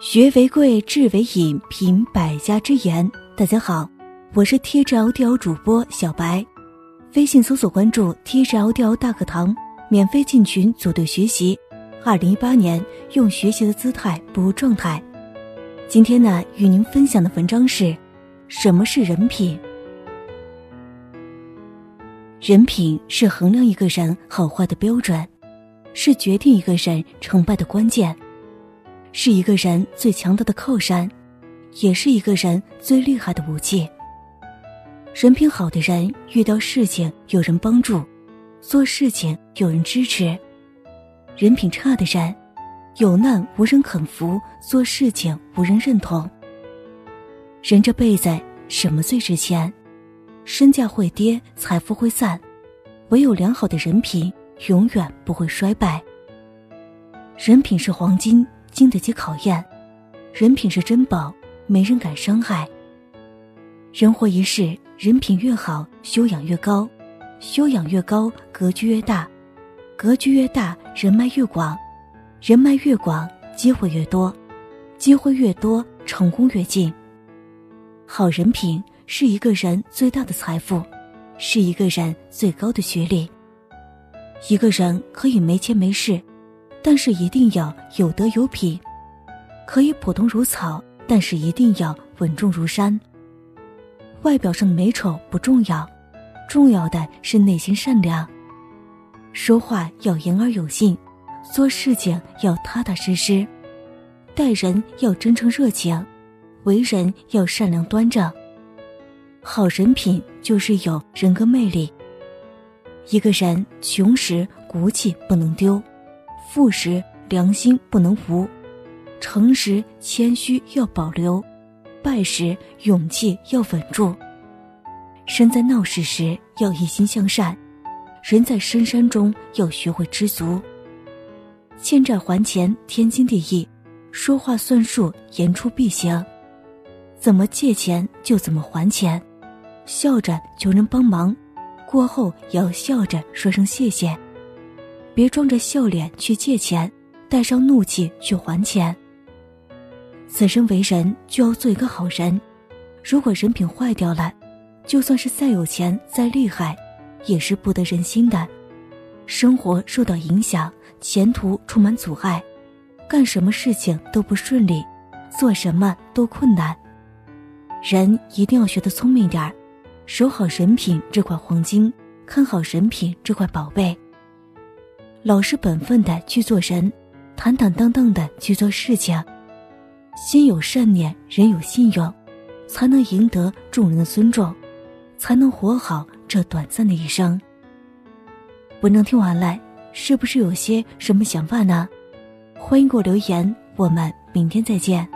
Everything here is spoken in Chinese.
学为贵，智为引，品百家之言。大家好，我是 TGL 主播小白，微信搜索关注 TGL 大课堂，免费进群组队学习。二零一八年，用学习的姿态步入状态。今天呢，与您分享的文章是：什么是人品？人品是衡量一个人好坏的标准，是决定一个人成败的关键。是一个人最强大的靠山，也是一个人最厉害的武器。人品好的人，遇到事情有人帮助，做事情有人支持；人品差的人，有难无人肯扶，做事情无人认同。人这辈子什么最值钱？身价会跌，财富会散，唯有良好的人品永远不会衰败。人品是黄金。经得起考验，人品是珍宝，没人敢伤害。人活一世，人品越好，修养越高，修养越高，格局越大，格局越大，人脉越广，人脉越广，机会越多，机会越多，成功越近。好人品是一个人最大的财富，是一个人最高的学历。一个人可以没钱没势。但是一定要有德有品，可以普通如草，但是一定要稳重如山。外表上的美丑不重要，重要的是内心善良。说话要言而有信，做事情要踏踏实实，待人要真诚热情，为人要善良端正。好人品就是有人格魅力。一个人穷时骨气不能丢。富时良心不能无，诚实谦虚要保留，败时勇气要稳住。身在闹市时要一心向善，人在深山中要学会知足。欠债还钱天经地义，说话算数言出必行。怎么借钱就怎么还钱，笑着求人帮忙，过后也要笑着说声谢谢。别装着笑脸去借钱，带上怒气去还钱。此生为人就要做一个好人，如果人品坏掉了，就算是再有钱再厉害，也是不得人心的。生活受到影响，前途充满阻碍，干什么事情都不顺利，做什么都困难。人一定要学得聪明点儿，守好人品这块黄金，看好人品这块宝贝。老实本分的去做人，坦坦荡荡的去做事情，心有善念，人有信用，才能赢得众人的尊重，才能活好这短暂的一生。文章听完了，是不是有些什么想法呢？欢迎给我留言，我们明天再见。